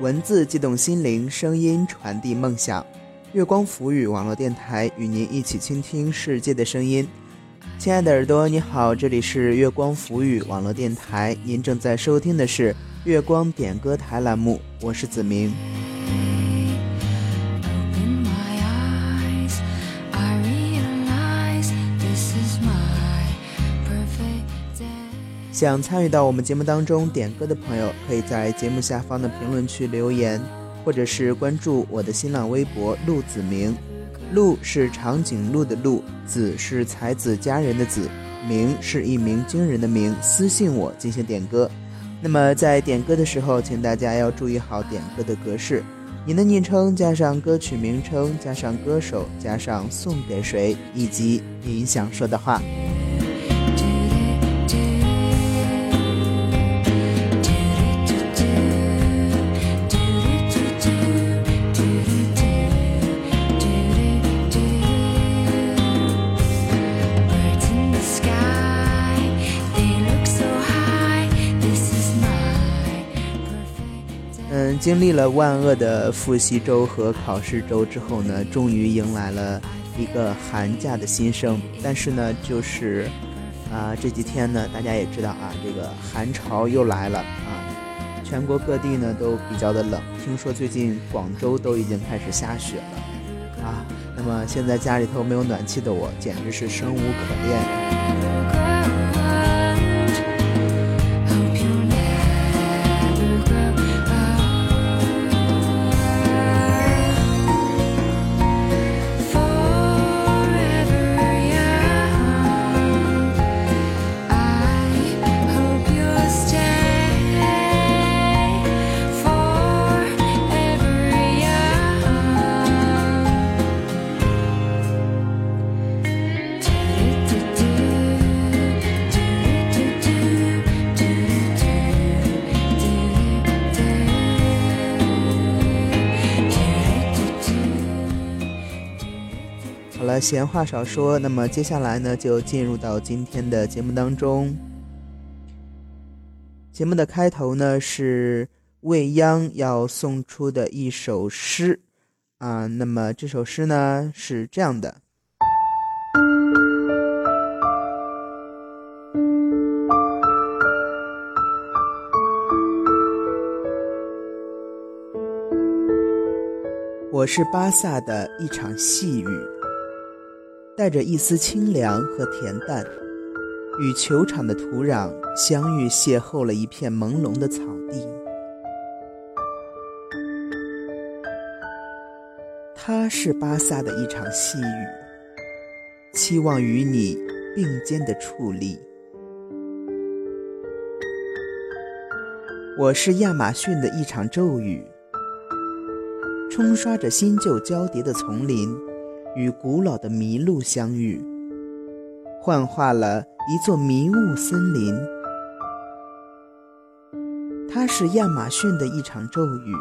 文字激动心灵，声音传递梦想。月光浮语网络电台与您一起倾听世界的声音。亲爱的耳朵，你好，这里是月光浮语网络电台，您正在收听的是月光点歌台栏目，我是子明。想参与到我们节目当中点歌的朋友，可以在节目下方的评论区留言，或者是关注我的新浪微博“陆子明”。陆是长颈鹿的鹿，子是才子佳人的子，明是一鸣惊人的明。私信我进行点歌。那么在点歌的时候，请大家要注意好点歌的格式：您的昵称加上歌曲名称，加上歌手，加上送给谁，以及您想说的话。经历了万恶的复习周和考试周之后呢，终于迎来了一个寒假的新生。但是呢，就是啊，这几天呢，大家也知道啊，这个寒潮又来了啊，全国各地呢都比较的冷。听说最近广州都已经开始下雪了啊。那么现在家里头没有暖气的我，简直是生无可恋。闲话少说，那么接下来呢，就进入到今天的节目当中。节目的开头呢，是未央要送出的一首诗啊。那么这首诗呢，是这样的：我是巴萨的一场细雨。带着一丝清凉和恬淡，与球场的土壤相遇，邂逅了一片朦胧的草地。它是巴萨的一场细雨，期望与你并肩的矗立。我是亚马逊的一场骤雨，冲刷着新旧交叠的丛林。与古老的麋鹿相遇，幻化了一座迷雾森林。它是亚马逊的一场骤雨，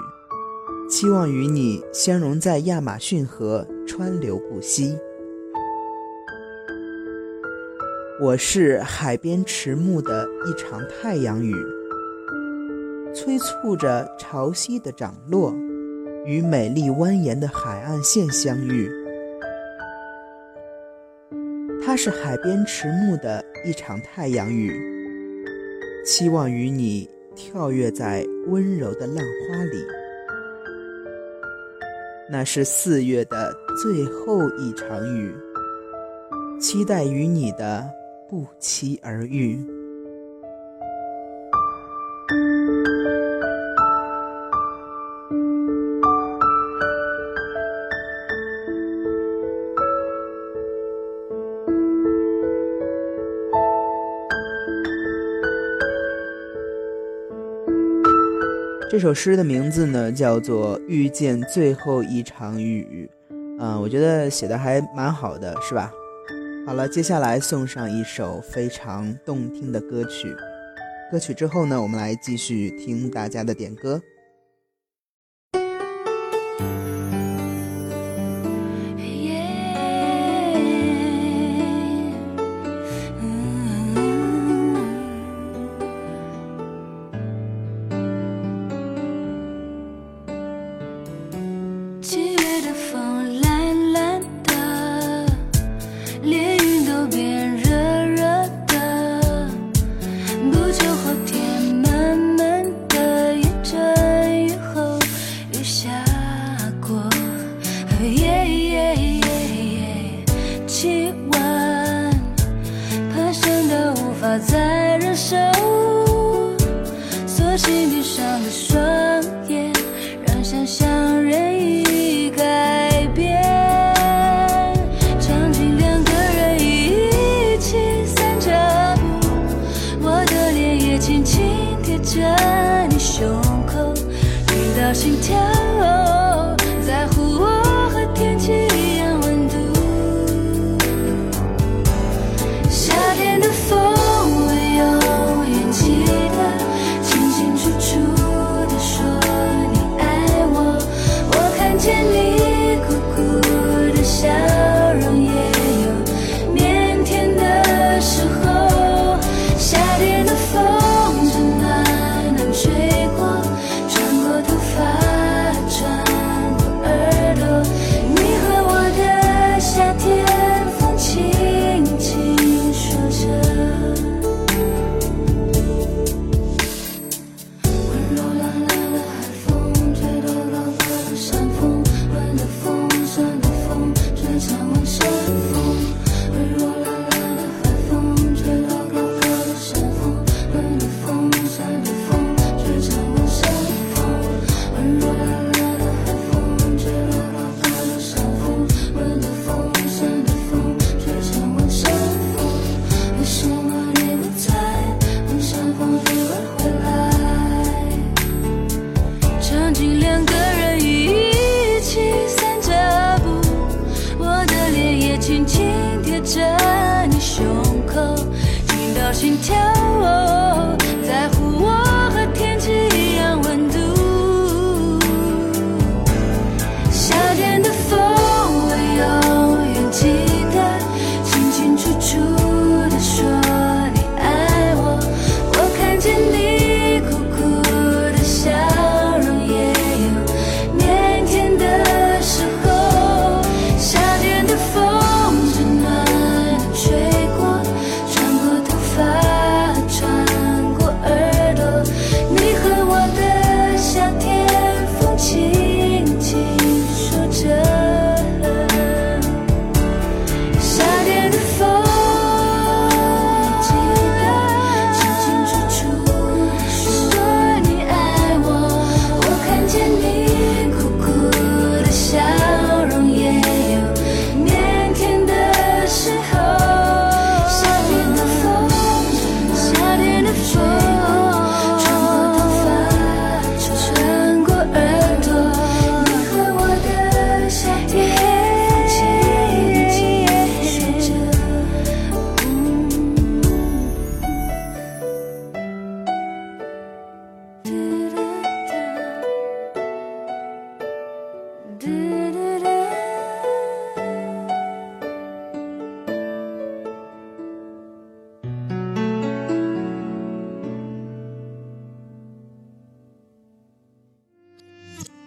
期望与你相融在亚马逊河，川流不息。我是海边迟暮的一场太阳雨，催促着潮汐的涨落，与美丽蜿蜒的海岸线相遇。是海边迟暮的一场太阳雨，期望与你跳跃在温柔的浪花里。那是四月的最后一场雨，期待与你的不期而遇。这首诗的名字呢，叫做《遇见最后一场雨》，啊，我觉得写的还蛮好的，是吧？好了，接下来送上一首非常动听的歌曲，歌曲之后呢，我们来继续听大家的点歌。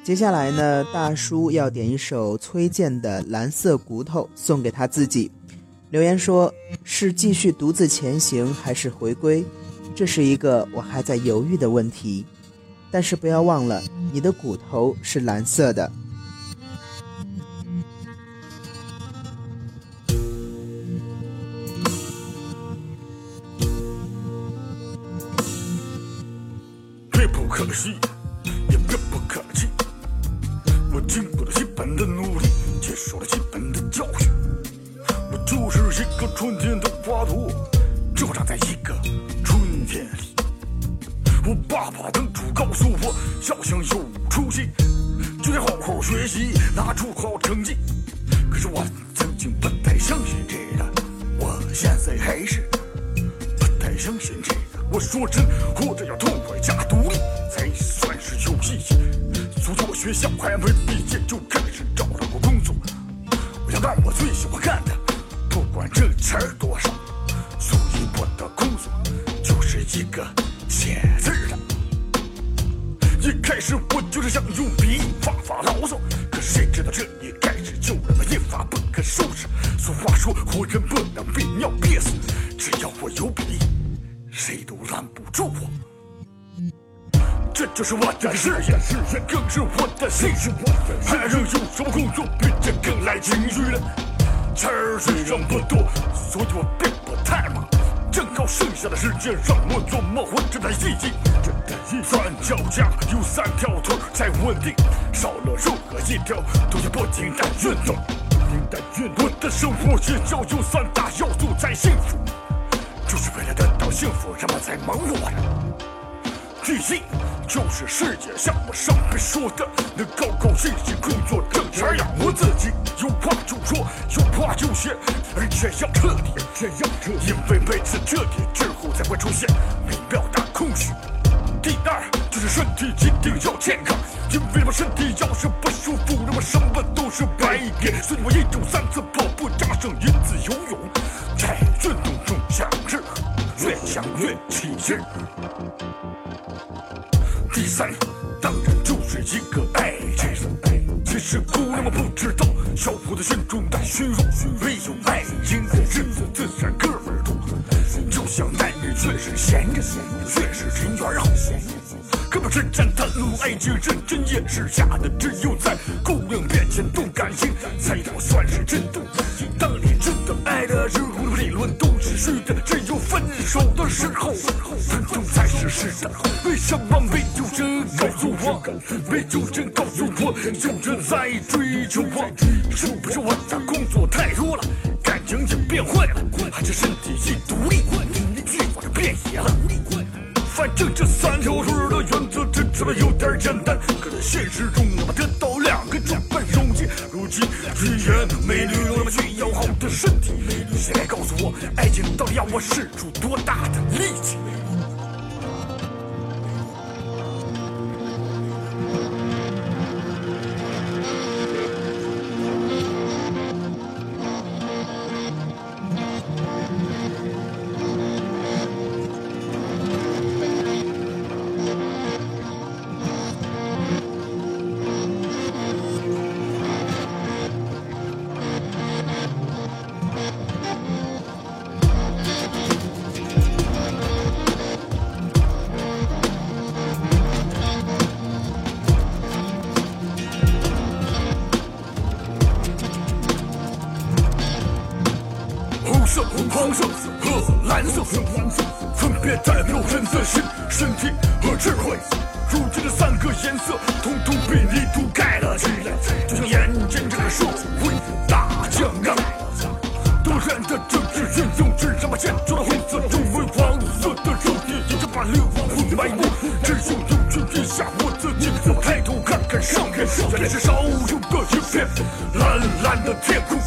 接下来呢，大叔要点一首崔健的《蓝色骨头》送给他自己。留言说：“是继续独自前行，还是回归？这是一个我还在犹豫的问题。但是不要忘了，你的骨头是蓝色的。”我爸爸当初告诉我，要想有出息，就得好好学习，拿出好成绩。可是我曾经不太相信这个，我现在还是不太相信这个。我说真，活着要痛快加独立，才算是有意义。从我学校还没毕业就开始找到过工作，我要干我最喜欢干的，不管挣钱多少。所以我的工作就是一个。一开始我就是想用笔发发牢骚，可谁知道这一开始就让我一发不可收拾。俗话说，活人不能被尿憋死，只要我有笔，谁都拦不住。我。这就是我的事业，事业更是我的兴趣。还能有什么工作比这更来情绪了？词儿虽然不多，所以我并不太忙。正好剩下的时间让我琢磨我这台戏剧。三脚架有三条腿才稳定，少了任何一条都要不停的运动。我的生活只要有三大要素才幸福，就是为了得到幸福，人们才忙活的。第一，就是世界像我上面说的，能高高兴兴工作挣钱养活自己，有话就说，有话就写，而且要彻底，这样彻底，因为每次彻底之后才会出现美妙的空虚。第二，就是身体一定要健康，因为我身体要是不舒服，那么什么都是白给。所以我一周三次跑步，加上一次游泳，在运动中享受，越想越起劲。第三，当然就是一个爱。是姑娘们不知道，小伙子心中带虚荣，没有爱情的日子自然哥们儿多。就像男人越是闲着，越是人缘好。哥们儿之间谈论爱情，认真也是假的，只有在姑娘面前动感情，才叫算是真的。当你真的爱的时候，理论都是虚的，只有分手的时候，真正才是实的。为什么没有人告诉我？没有人告诉我，有人在追求我？是不是我的工作太多了，感情也变坏了，还是身体已独立，欲望就变野了？反正这三条腿的原则听起来有点简单，可在现实中，我们得到两个就不容易。如今语言美女那么需要好的身体，谁来告诉我，爱情到底要我使出多大的力气？酱缸。多人的政治运用，只让把建筑的红色成为黄色的肉体，已经把流亡混埋没。只有有权之下，我自己才抬头看看上面，原来是少有的一片蓝蓝的天空。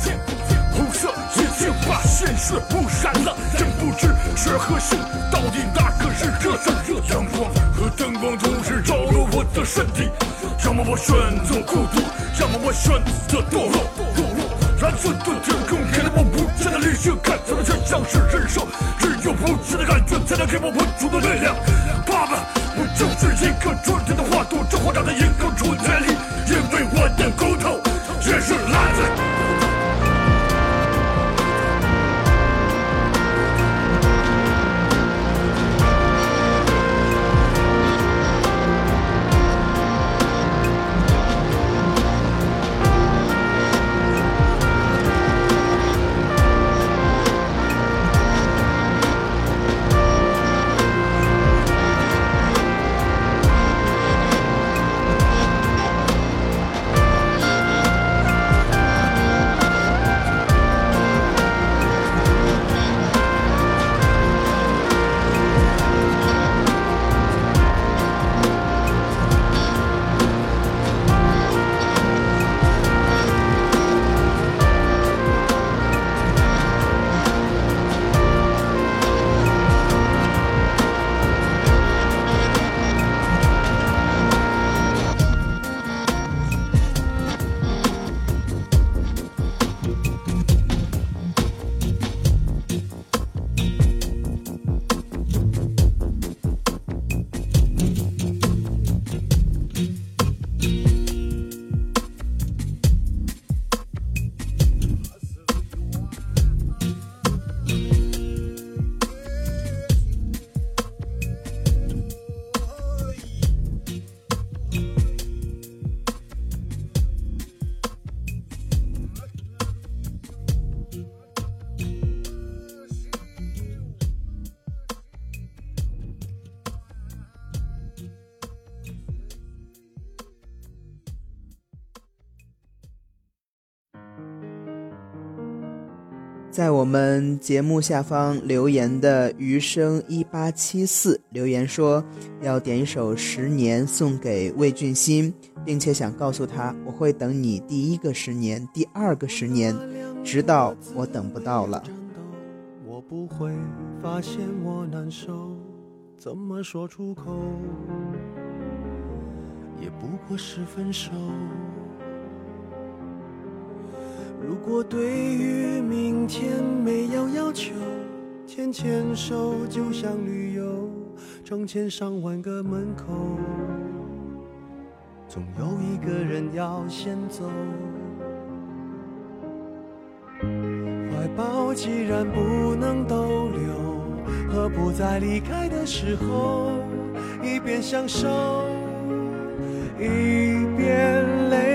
红色已经把鲜血污染了，真不知是和性到底哪个是热的？阳光和灯光同时照了我的身体，要么我选择孤独，要么我选择。堕落，蓝色的天空给了我无限的理性，看起来却像是忍受，只有无限的感觉才能给我喷出的力量。在我们节目下方留言的余生一八七四留言说，要点一首《十年》送给魏俊新，并且想告诉他，我会等你第一个十年，第二个十年，直到我等不到了。我不会发现我难受，怎么说出口，也不过是分手。如果对于明天没有要求，牵牵手就像旅游，成千上万个门口，总有一个人要先走。怀抱既然不能逗留，何不在离开的时候，一边享受，一边泪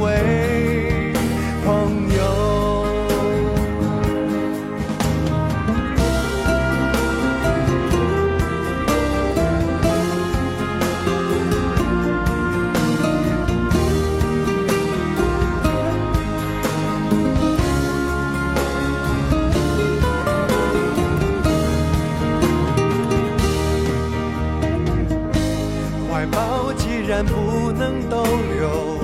为朋友。怀抱既然不能逗留。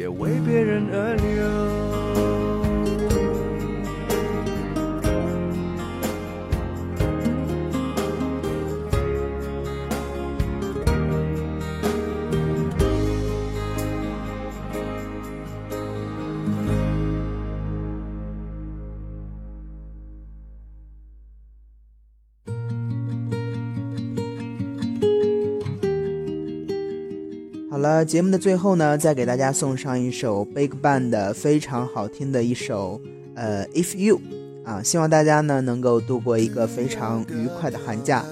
也为别人而流。好了，节目的最后呢，再给大家送上一首 BigBang 的非常好听的一首，呃，If You，啊，希望大家呢能够度过一个非常愉快的寒假。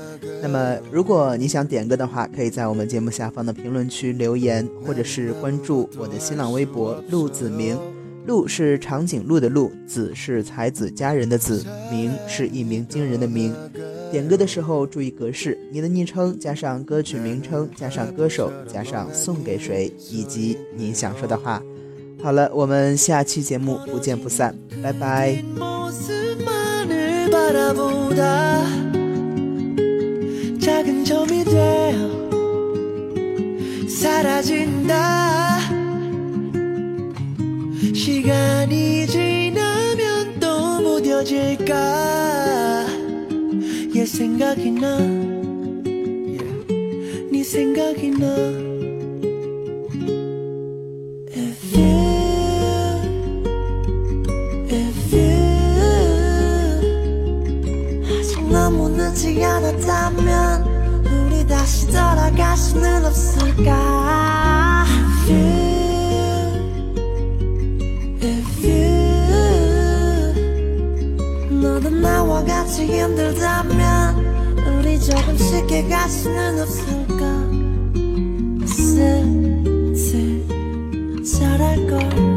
那么，如果你想点歌的话，可以在我们节目下方的评论区留言，或者是关注我的新浪微博陆子明。陆是长颈鹿的鹿，子是才子佳人的子，明是一鸣惊人的鸣。点歌的时候注意格式，你的昵称加上歌曲名称加上歌手加上送给谁以及你想说的话。好了，我们下期节目不见不散，拜拜。 나와 같이 힘들다면 우리 조금 쉽게 갈 수는 없을까? 슬슬 잘할걸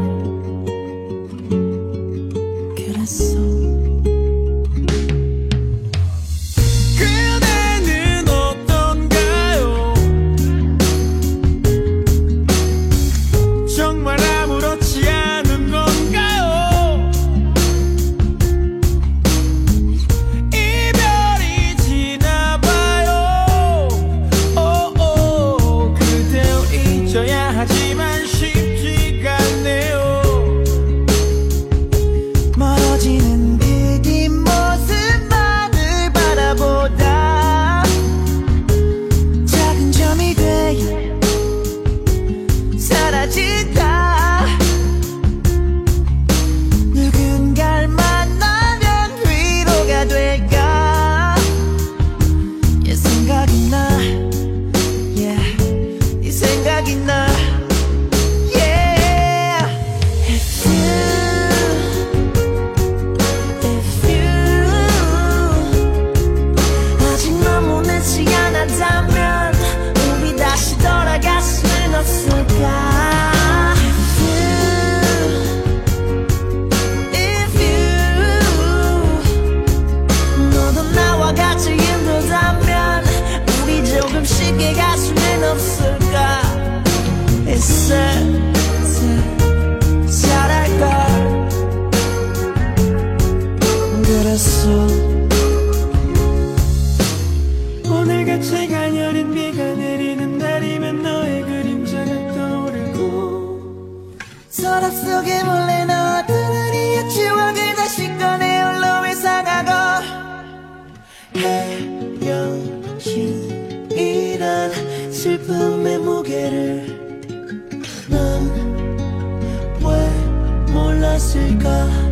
않았을까?